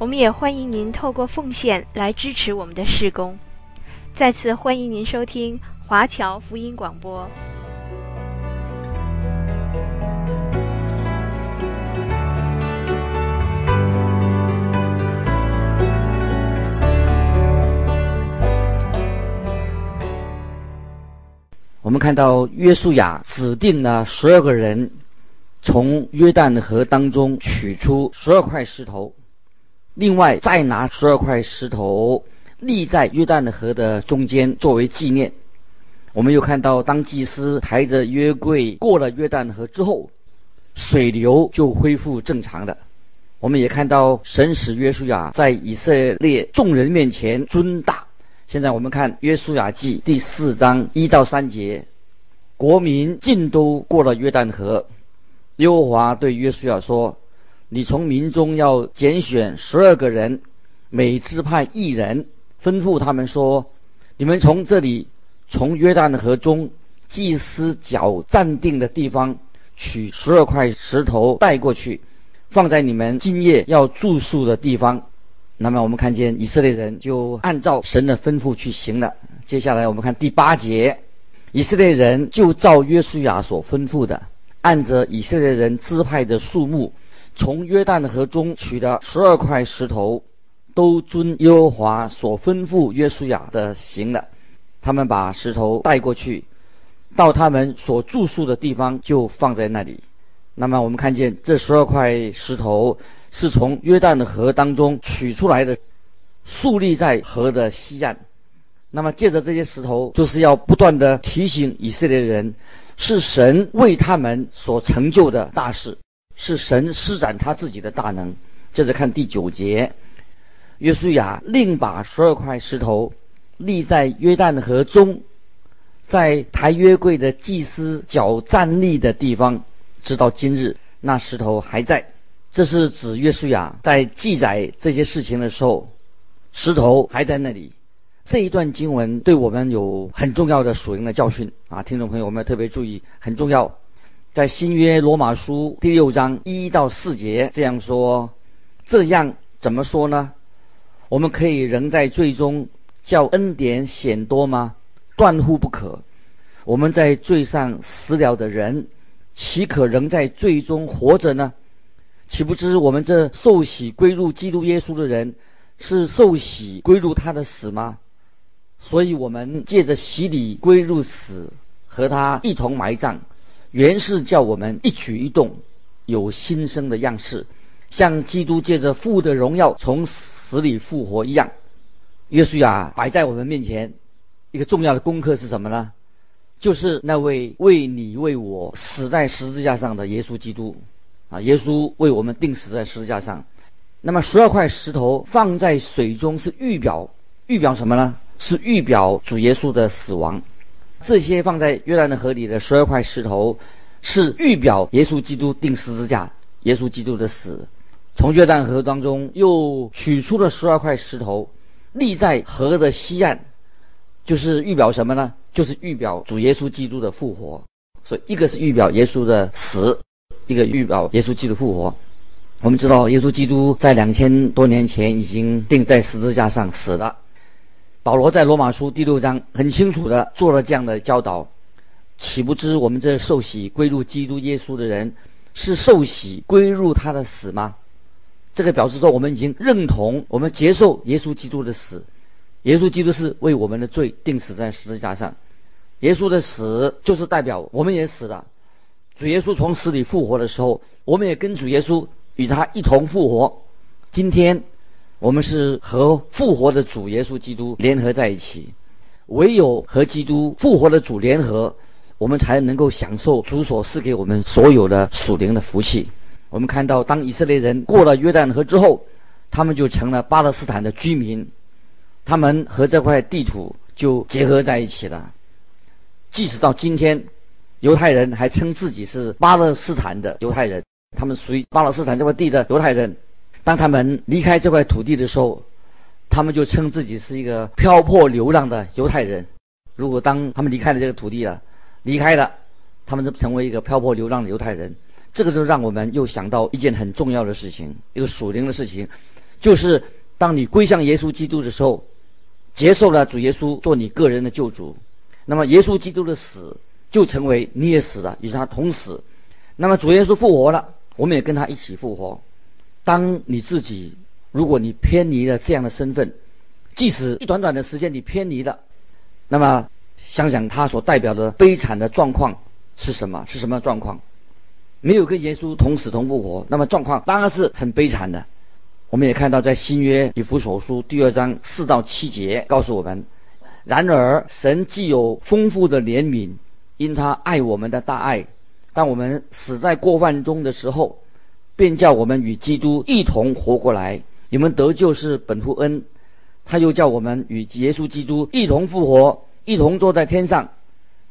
我们也欢迎您透过奉献来支持我们的事工。再次欢迎您收听华侨福音广播。我们看到约书亚指定了十二个人，从约旦河当中取出十二块石头。另外，再拿十二块石头立在约旦河的中间作为纪念。我们又看到，当祭司抬着约柜过了约旦河之后，水流就恢复正常的。我们也看到，神使约书亚在以色列众人面前尊大。现在我们看《约书亚记》第四章一到三节，国民尽都过了约旦河。耶和华对约书亚说。你从民中要拣选十二个人，每支派一人，吩咐他们说：“你们从这里，从约旦河中祭司脚站定的地方取十二块石头带过去，放在你们今夜要住宿的地方。”那么我们看见以色列人就按照神的吩咐去行了。接下来我们看第八节，以色列人就照约书亚所吩咐的，按着以色列人支派的数目。从约旦河中取的十二块石头，都遵耶和华所吩咐约书亚的行了。他们把石头带过去，到他们所住宿的地方，就放在那里。那么我们看见这十二块石头是从约旦河当中取出来的，竖立在河的西岸。那么借着这些石头，就是要不断地提醒以色列人，是神为他们所成就的大事。是神施展他自己的大能。接着看第九节，约书亚另把十二块石头立在约旦河中，在抬约柜的祭司脚站立的地方，直到今日，那石头还在。这是指约书亚在记载这些事情的时候，石头还在那里。这一段经文对我们有很重要的属灵的教训啊，听众朋友，我们特别注意，很重要。在新约罗马书第六章一到四节这样说，这样怎么说呢？我们可以仍在罪中叫恩典显多吗？断乎不可。我们在罪上死了的人，岂可仍在罪中活着呢？岂不知我们这受洗归入基督耶稣的人，是受洗归入他的死吗？所以，我们借着洗礼归入死，和他一同埋葬。原是叫我们一举一动有新生的样式，像基督借着父的荣耀从死里复活一样。约书亚摆在我们面前一个重要的功课是什么呢？就是那位为你为我死在十字架上的耶稣基督啊！耶稣为我们钉死在十字架上。那么十二块石头放在水中是预表，预表什么呢？是预表主耶稣的死亡。这些放在约旦的河里的十二块石头，是预表耶稣基督钉十字架、耶稣基督的死。从约旦河当中又取出了十二块石头，立在河的西岸，就是预表什么呢？就是预表主耶稣基督的复活。所以，一个是预表耶稣的死，一个预表耶稣基督复活。我们知道，耶稣基督在两千多年前已经钉在十字架上死了。保罗在罗马书第六章很清楚地做了这样的教导，岂不知我们这受洗归入基督耶稣的人，是受洗归入他的死吗？这个表示说，我们已经认同，我们接受耶稣基督的死。耶稣基督是为我们的罪钉死在十字架上，耶稣的死就是代表我们也死了。主耶稣从死里复活的时候，我们也跟主耶稣与他一同复活。今天。我们是和复活的主耶稣基督联合在一起，唯有和基督复活的主联合，我们才能够享受主所赐给我们所有的属灵的福气。我们看到，当以色列人过了约旦河之后，他们就成了巴勒斯坦的居民，他们和这块地图就结合在一起了。即使到今天，犹太人还称自己是巴勒斯坦的犹太人，他们属于巴勒斯坦这块地的犹太人。当他们离开这块土地的时候，他们就称自己是一个漂泊流浪的犹太人。如果当他们离开了这个土地了，离开了，他们就成为一个漂泊流浪的犹太人。这个就让我们又想到一件很重要的事情，一个属灵的事情，就是当你归向耶稣基督的时候，接受了主耶稣做你个人的救主，那么耶稣基督的死就成为你也死了，与他同死。那么主耶稣复活了，我们也跟他一起复活。当你自己如果你偏离了这样的身份，即使一短短的时间你偏离了，那么想想他所代表的悲惨的状况是什么？是什么状况？没有跟耶稣同死同复活，那么状况当然是很悲惨的。我们也看到，在新约以弗所书第二章四到七节告诉我们：然而神既有丰富的怜悯，因他爱我们的大爱，当我们死在过犯中的时候，便叫我们与基督一同活过来。你们得救是本乎恩，他又叫我们与耶稣基督一同复活，一同坐在天上，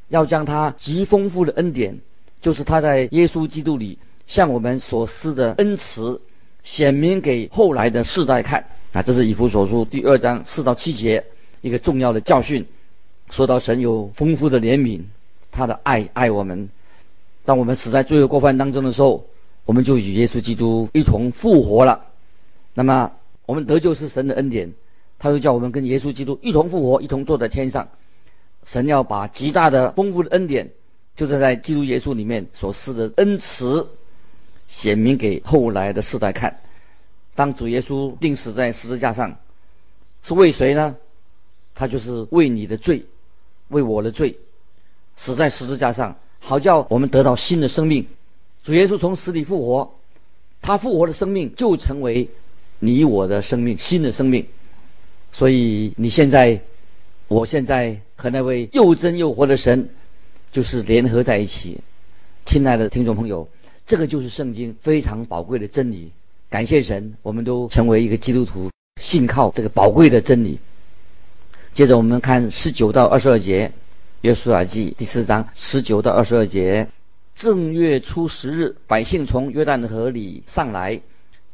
要将他极丰富的恩典。就是他在耶稣基督里向我们所施的恩慈，显明给后来的世代看啊！这是以弗所书第二章四到七节一个重要的教训。说到神有丰富的怜悯，他的爱爱我们。当我们死在罪恶过犯当中的时候，我们就与耶稣基督一同复活了。那么我们得救是神的恩典，他又叫我们跟耶稣基督一同复活，一同坐在天上。神要把极大的丰富的恩典。就是在基督耶稣里面所施的恩慈，显明给后来的世代看。当主耶稣钉死在十字架上，是为谁呢？他就是为你的罪，为我的罪，死在十字架上，好叫我们得到新的生命。主耶稣从死里复活，他复活的生命就成为你我的生命，新的生命。所以你现在，我现在和那位又真又活的神。就是联合在一起，亲爱的听众朋友，这个就是圣经非常宝贵的真理。感谢神，我们都成为一个基督徒，信靠这个宝贵的真理。接着我们看十九到二十二节，《约书亚记》第四章十九到二十二节：正月初十日，百姓从约旦河里上来，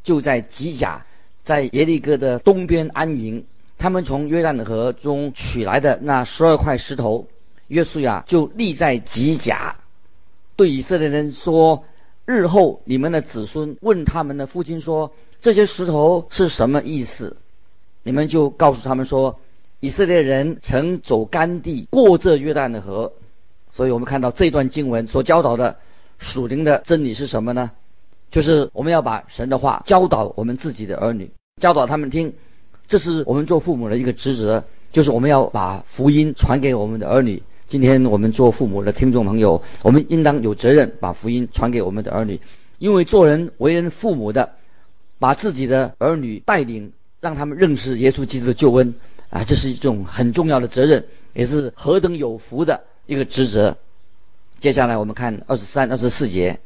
就在吉甲，在耶利哥的东边安营。他们从约旦河中取来的那十二块石头。约书亚就立在吉甲，对以色列人说：“日后你们的子孙问他们的父亲说，这些石头是什么意思？你们就告诉他们说，以色列人曾走干地过这约旦的河。所以我们看到这段经文所教导的属灵的真理是什么呢？就是我们要把神的话教导我们自己的儿女，教导他们听，这是我们做父母的一个职责，就是我们要把福音传给我们的儿女。”今天我们做父母的听众朋友，我们应当有责任把福音传给我们的儿女，因为做人为人父母的，把自己的儿女带领，让他们认识耶稣基督的救恩啊，这是一种很重要的责任，也是何等有福的一个职责。接下来我们看二十三、二十四节，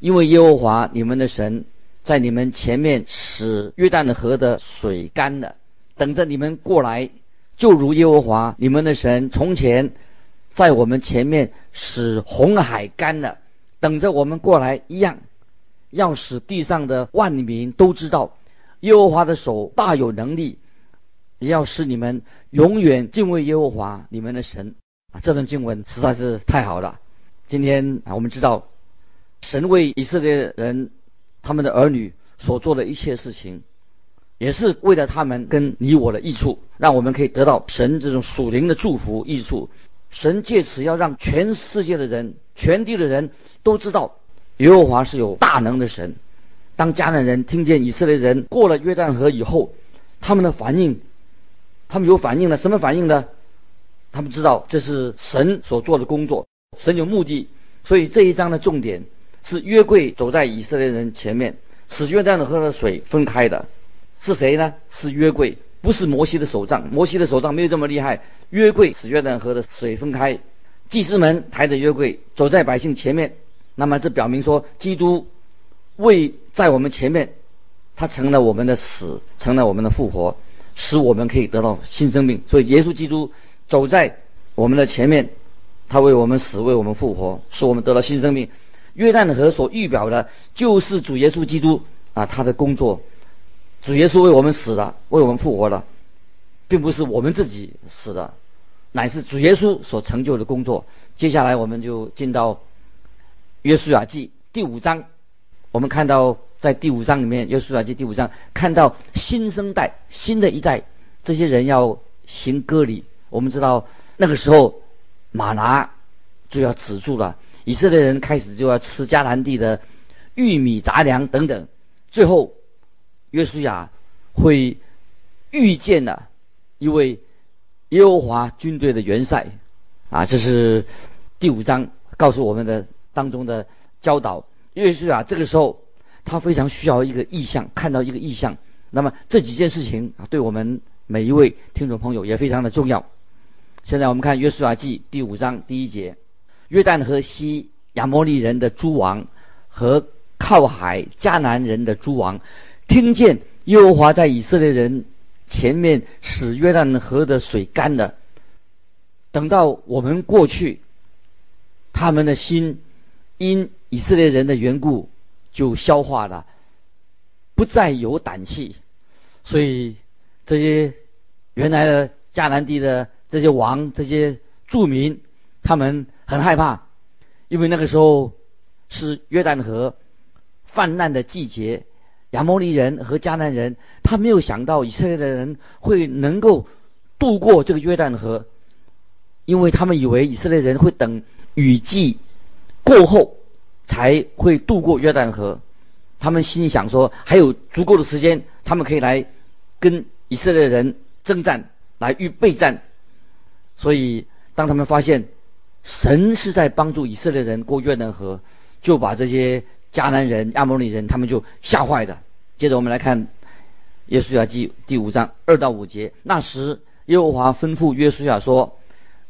因为耶和华你们的神在你们前面使约旦河的水干了，等着你们过来，就如耶和华你们的神从前。在我们前面使红海干了，等着我们过来一样，要使地上的万民都知道，耶和华的手大有能力，也要使你们永远敬畏耶和华你们的神啊！这段经文实在是太好了。今天啊，我们知道神为以色列人他们的儿女所做的一切事情，也是为了他们跟你我的益处，让我们可以得到神这种属灵的祝福益处。神借此要让全世界的人、全地的人都知道，耶和华是有大能的神。当迦南人听见以色列人过了约旦河以后，他们的反应，他们有反应了。什么反应呢？他们知道这是神所做的工作，神有目的。所以这一章的重点是约柜走在以色列人前面，使约旦河的水分开的，是谁呢？是约柜。不是摩西的手杖，摩西的手杖没有这么厉害。约柜使约旦河的水分开，祭司们抬着约柜走在百姓前面，那么这表明说，基督为在我们前面，他成了我们的死，成了我们的复活。使我们可以得到新生命。所以，耶稣基督走在我们的前面，他为我们死，为我们复活，使我们得到新生命。约旦河所预表的，就是主耶稣基督啊，他的工作。主耶稣为我们死了，为我们复活了，并不是我们自己死的，乃是主耶稣所成就的工作。接下来，我们就进到约书亚记第五章，我们看到。在第五章里面，《约书亚记》第五章看到新生代、新的一代，这些人要行割礼。我们知道那个时候，马拿就要止住了，以色列人开始就要吃迦南地的玉米杂粮等等。最后，约书亚会遇见了一位耶和华军队的元帅，啊，这是第五章告诉我们的当中的教导。约书亚这个时候。他非常需要一个异象，看到一个异象。那么这几件事情啊，对我们每一位听众朋友也非常的重要。现在我们看约书亚记第五章第一节：约旦河西亚摩利人的诸王和靠海迦南人的诸王，听见耶和华在以色列人前面使约旦河的水干了。等到我们过去，他们的心因以色列人的缘故。就消化了，不再有胆气，所以这些原来的迦南地的这些王、这些住民，他们很害怕，因为那个时候是约旦河泛滥的季节，亚摩利人和迦南人，他没有想到以色列的人会能够渡过这个约旦河，因为他们以为以色列人会等雨季过后。才会渡过约旦河，他们心里想说还有足够的时间，他们可以来跟以色列人征战，来预备战。所以，当他们发现神是在帮助以色列人过约旦河，就把这些迦南人、亚摩利人，他们就吓坏了。接着，我们来看约书亚记第五章二到五节。那时，耶和华吩咐约书亚说：“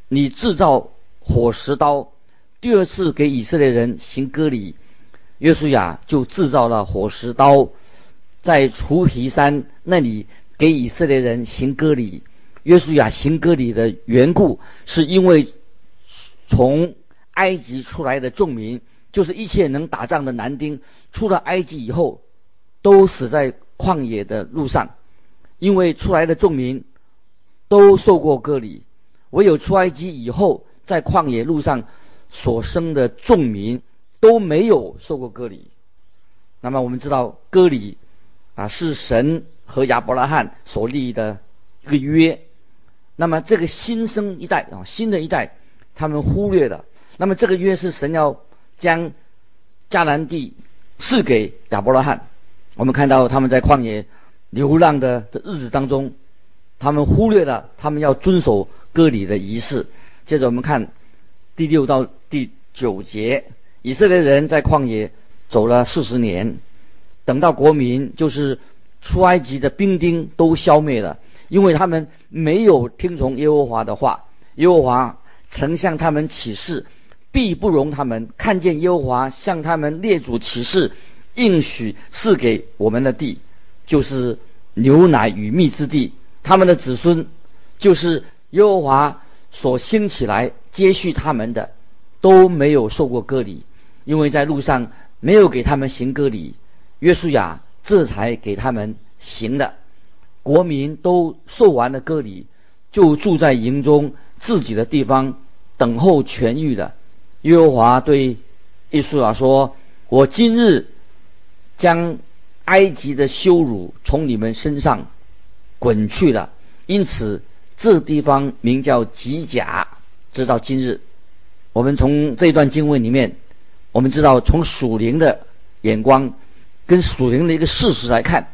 你制造火石刀。”第二次给以色列人行割礼，约书亚就制造了火石刀，在除皮山那里给以色列人行割礼。约书亚行割礼的缘故，是因为从埃及出来的众民，就是一切能打仗的男丁，出了埃及以后，都死在旷野的路上，因为出来的众民都受过割礼，唯有出埃及以后，在旷野路上。所生的众民都没有受过割礼，那么我们知道割礼啊是神和亚伯拉罕所立的一个约，那么这个新生一代啊新的一代他们忽略了，那么这个约是神要将迦南地赐给亚伯拉罕，我们看到他们在旷野流浪的的日子当中，他们忽略了他们要遵守割礼的仪式。接着我们看第六到。第九节，以色列人在旷野走了四十年，等到国民就是出埃及的兵丁都消灭了，因为他们没有听从耶和华的话。耶和华曾向他们起誓，必不容他们看见耶和华向他们列祖起誓，应许赐给我们的地，就是牛奶与蜜之地。他们的子孙就是耶和华所兴起来接续他们的。都没有受过割礼，因为在路上没有给他们行割礼，约书亚这才给他们行了。国民都受完了割礼，就住在营中自己的地方，等候痊愈了。耶和华对约书亚说：“我今日将埃及的羞辱从你们身上滚去了，因此这地方名叫吉甲，直到今日。”我们从这段经文里面，我们知道从属灵的眼光跟属灵的一个事实来看，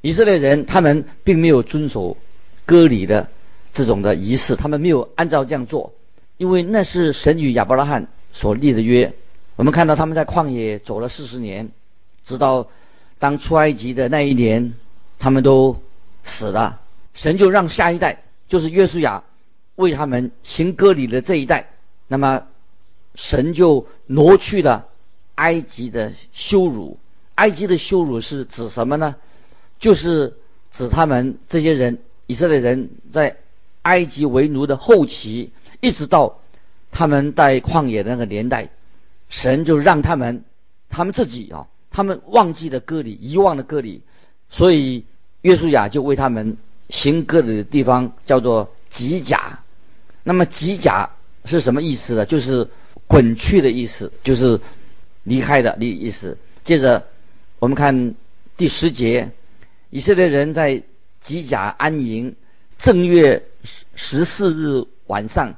以色列人他们并没有遵守割礼的这种的仪式，他们没有按照这样做，因为那是神与亚伯拉罕所立的约。我们看到他们在旷野走了四十年，直到当出埃及的那一年，他们都死了，神就让下一代，就是约书亚为他们行割礼的这一代，那么。神就挪去了埃及的羞辱，埃及的羞辱是指什么呢？就是指他们这些人以色列人在埃及为奴的后期，一直到他们在旷野的那个年代，神就让他们他们自己啊，他们忘记了割礼，遗忘了割礼，所以约书亚就为他们行割礼的地方叫做吉甲。那么吉甲是什么意思呢？就是滚去的意思，就是离开的意思。接着我们看第十节，以色列人在吉甲安营，正月十四日晚上，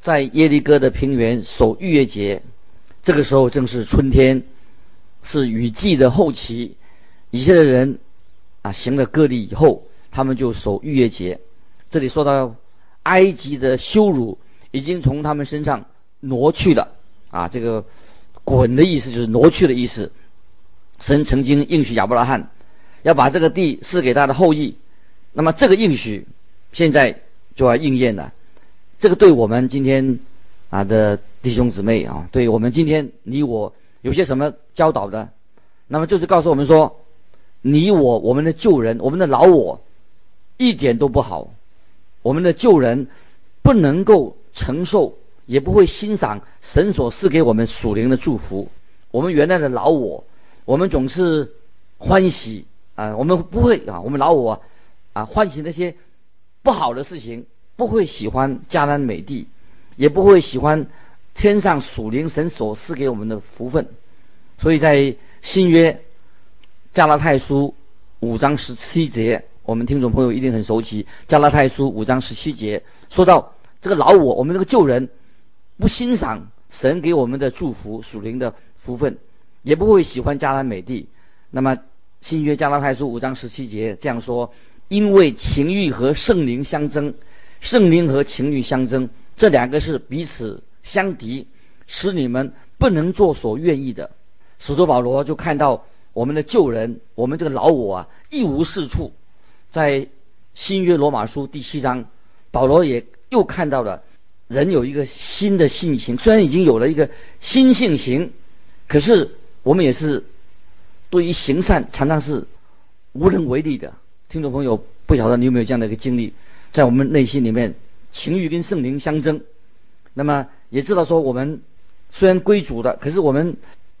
在耶利哥的平原守逾越节。这个时候正是春天，是雨季的后期。以色列人啊行了割礼以后，他们就守逾越节。这里说到。埃及的羞辱已经从他们身上挪去了啊！这个“滚”的意思就是挪去的意思。神曾经应许亚伯拉罕要把这个地赐给他的后裔，那么这个应许现在就要应验了。这个对我们今天啊的弟兄姊妹啊，对我们今天你我有些什么教导的？那么就是告诉我们说，你我我们的旧人，我们的老我一点都不好。我们的旧人不能够承受，也不会欣赏神所赐给我们属灵的祝福。我们原来的老我，我们总是欢喜啊，我们不会啊，我们老我啊欢喜那些不好的事情，不会喜欢迦南美地，也不会喜欢天上属灵神所赐给我们的福分。所以在新约加拉太书五章十七节。我们听众朋友一定很熟悉《加拉太书》五章十七节，说到这个老我，我们这个旧人，不欣赏神给我们的祝福、属灵的福分，也不会喜欢迦南美地。那么新约《加拉太书》五章十七节这样说：因为情欲和圣灵相争，圣灵和情欲相争，这两个是彼此相敌，使你们不能做所愿意的。使徒保罗就看到我们的旧人，我们这个老我啊，一无是处。在新约罗马书第七章，保罗也又看到了人有一个新的性情，虽然已经有了一个新性情，可是我们也是对于行善常常是无能为力的。听众朋友，不晓得你有没有这样的一个经历，在我们内心里面，情欲跟圣灵相争，那么也知道说我们虽然归主的，可是我们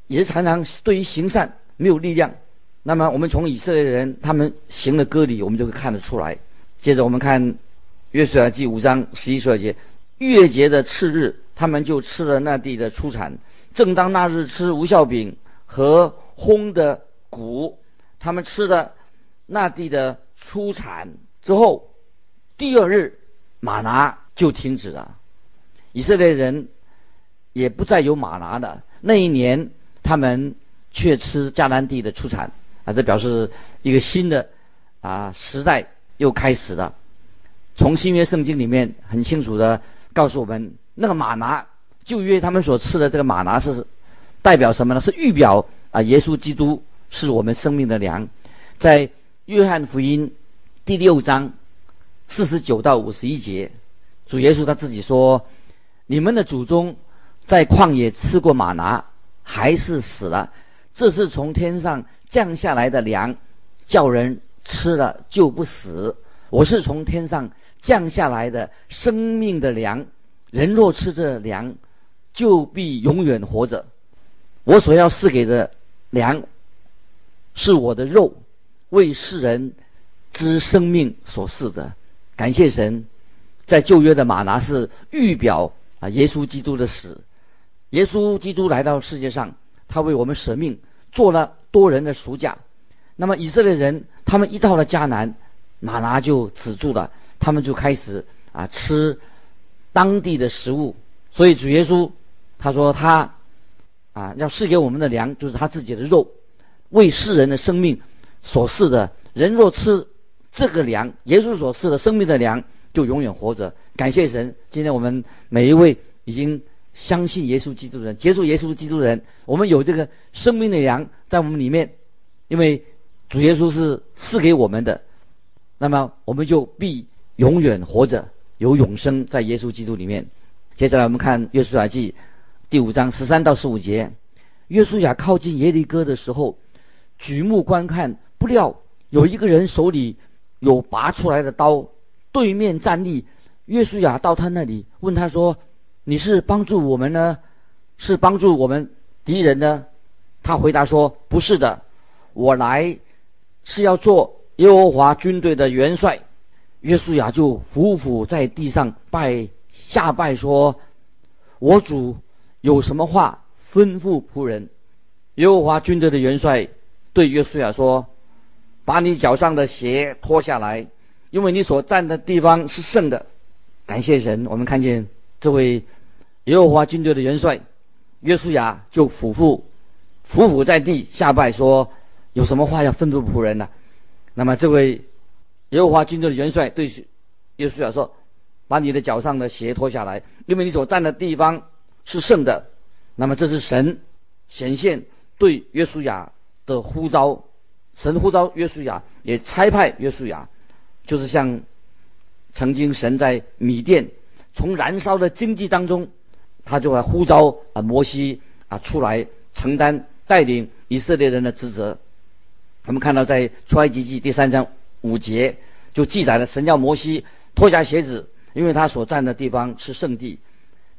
也常常对于行善没有力量。那么，我们从以色列人他们行的割礼，我们就会看得出来。接着，我们看《约书亚记》五章十一节：月节的次日，他们就吃了那地的出产。正当那日吃无酵饼和烘的谷，他们吃了那地的出产之后，第二日马拿就停止了。以色列人也不再有马拿了。那一年，他们却吃迦南地的出产。啊，这表示一个新的啊时代又开始了。从新约圣经里面很清楚的告诉我们，那个马拿，旧约他们所吃的这个马拿是代表什么呢？是预表啊，耶稣基督是我们生命的粮。在约翰福音第六章四十九到五十一节，主耶稣他自己说：“你们的祖宗在旷野吃过马拿，还是死了。这是从天上。”降下来的粮，叫人吃了就不死。我是从天上降下来的生命的粮，人若吃这粮，就必永远活着。我所要赐给的粮，是我的肉，为世人之生命所赐的。感谢神，在旧约的马拿是预表啊耶稣基督的死。耶稣基督来到世界上，他为我们舍命，做了。多人的赎价，那么以色列人他们一到了迦南，马拿就止住了，他们就开始啊吃当地的食物。所以主耶稣他说他啊要赐给我们的粮就是他自己的肉，为世人的生命所赐的。人若吃这个粮，耶稣所赐的生命的粮，就永远活着。感谢神，今天我们每一位已经。相信耶稣基督的人，接受耶稣基督的人，我们有这个生命的粮在我们里面，因为主耶稣是赐给我们的，那么我们就必永远活着，有永生在耶稣基督里面。接下来我们看约书亚记第五章十三到十五节，约书亚靠近耶利哥的时候，举目观看，不料有一个人手里有拔出来的刀，对面站立。约书亚到他那里问他说：“你是帮助我们呢，是帮助我们敌人呢？”他回答说：“不是的，我来是要做耶和华军队的元帅。”约书亚就俯伏在地上拜下拜说：“我主有什么话吩咐仆人？”耶和华军队的元帅对约书亚说：“把你脚上的鞋脱下来，因为你所站的地方是圣的。”感谢神，我们看见这位耶和华军队的元帅约书亚就俯伏俯伏在地下拜说：“有什么话要吩咐仆人呢？”那么这位。耶和华军队的元帅对约书亚说：“把你的脚上的鞋脱下来，因为你所站的地方是圣的。”那么这是神显现对约书亚的呼召，神呼召约书亚，也差派约书亚，就是像曾经神在米甸从燃烧的荆棘当中，他就来呼召啊摩西啊出来承担带领以色列人的职责。我们看到在出埃及记第三章。五节就记载了神叫摩西脱下鞋子，因为他所站的地方是圣地。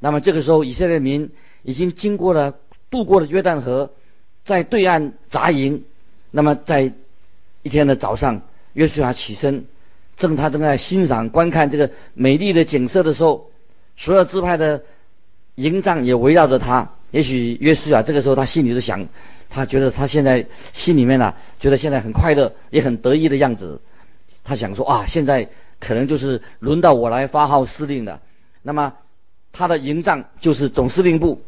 那么这个时候，以色列民已经经过了渡过了约旦河，在对岸扎营。那么在一天的早上，约书亚起身，正他正在欣赏观看这个美丽的景色的时候，所有支派的营帐也围绕着他。也许约书亚这个时候他心里是想，他觉得他现在心里面呢、觉得现在很快乐，也很得意的样子。他想说啊，现在可能就是轮到我来发号施令了。那么他的营帐就是总司令部，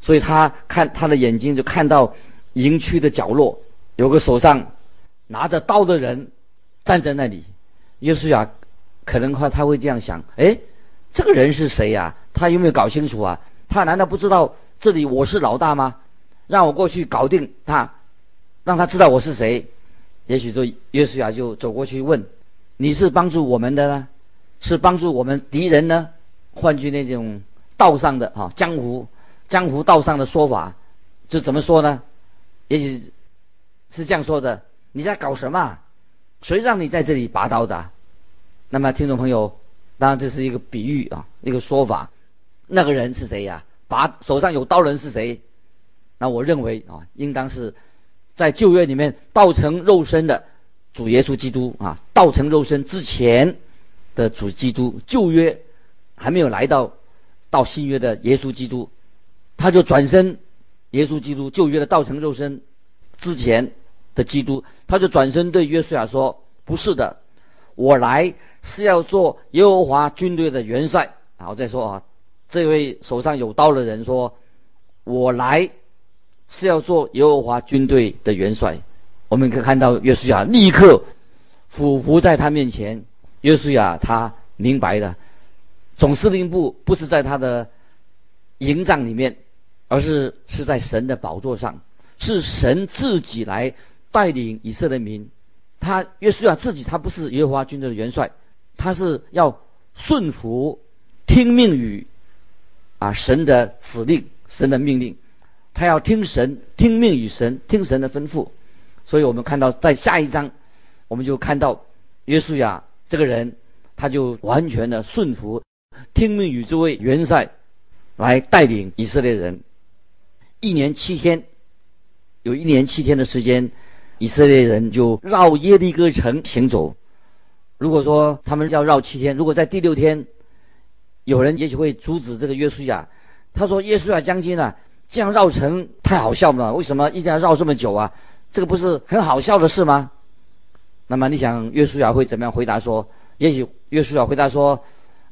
所以他看他的眼睛就看到营区的角落有个手上拿着刀的人站在那里。约书亚可能他他会这样想：哎，这个人是谁呀、啊？他有没有搞清楚啊？他难道不知道这里我是老大吗？让我过去搞定他，让他知道我是谁。也许说，约书亚就走过去问：“你是帮助我们的呢，是帮助我们敌人呢？”换句那种道上的啊，江湖江湖道上的说法，就怎么说呢？也许是这样说的：“你在搞什么？谁让你在这里拔刀的？”那么，听众朋友，当然这是一个比喻啊，一个说法。那个人是谁呀？拔手上有刀人是谁？那我认为啊，应当是。在旧约里面，道成肉身的主耶稣基督啊，道成肉身之前的主基督，旧约还没有来到到新约的耶稣基督，他就转身，耶稣基督旧约的道成肉身之前的基督，他就转身对约书亚说：“不是的，我来是要做耶和华军队的元帅。”然后再说啊，这位手上有刀的人说：“我来。”是要做耶和华军队的元帅，我们可以看到约书亚立刻俯伏在他面前。约书亚他明白的，总司令部不是在他的营帐里面，而是是在神的宝座上，是神自己来带领以色列民。他约书亚自己他不是耶和华军队的元帅，他是要顺服、听命于啊神的指令、神的命令。他要听神，听命于神，听神的吩咐，所以我们看到在下一章，我们就看到约书亚这个人，他就完全的顺服，听命于这位元帅，来带领以色列人。一年七天，有一年七天的时间，以色列人就绕耶利哥城行走。如果说他们要绕七天，如果在第六天，有人也许会阻止这个约书亚，他说：“约书亚将军啊。”这样绕城太好笑了，为什么一定要绕这么久啊？这个不是很好笑的事吗？那么你想约书亚会怎么样回答说？也许约书亚回答说：“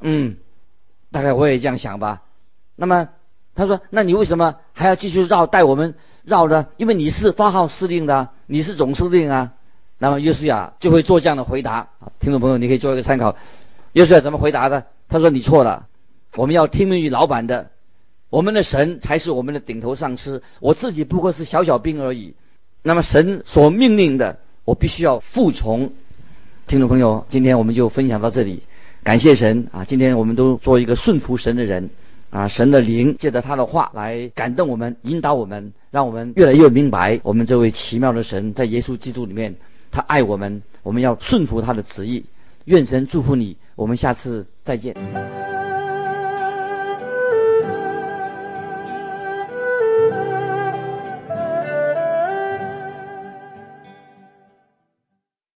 嗯，大概我也这样想吧。”那么他说：“那你为什么还要继续绕带我们绕呢？因为你是发号施令的，你是总司令啊。”那么约书亚就会做这样的回答。听众朋友，你可以做一个参考。约书亚怎么回答的？他说：“你错了，我们要听命于老板的。”我们的神才是我们的顶头上司，我自己不过是小小兵而已。那么神所命令的，我必须要服从。听众朋友，今天我们就分享到这里，感谢神啊！今天我们都做一个顺服神的人啊！神的灵借着他的话来感动我们，引导我们，让我们越来越明白我们这位奇妙的神在耶稣基督里面。他爱我们，我们要顺服他的旨意。愿神祝福你，我们下次再见。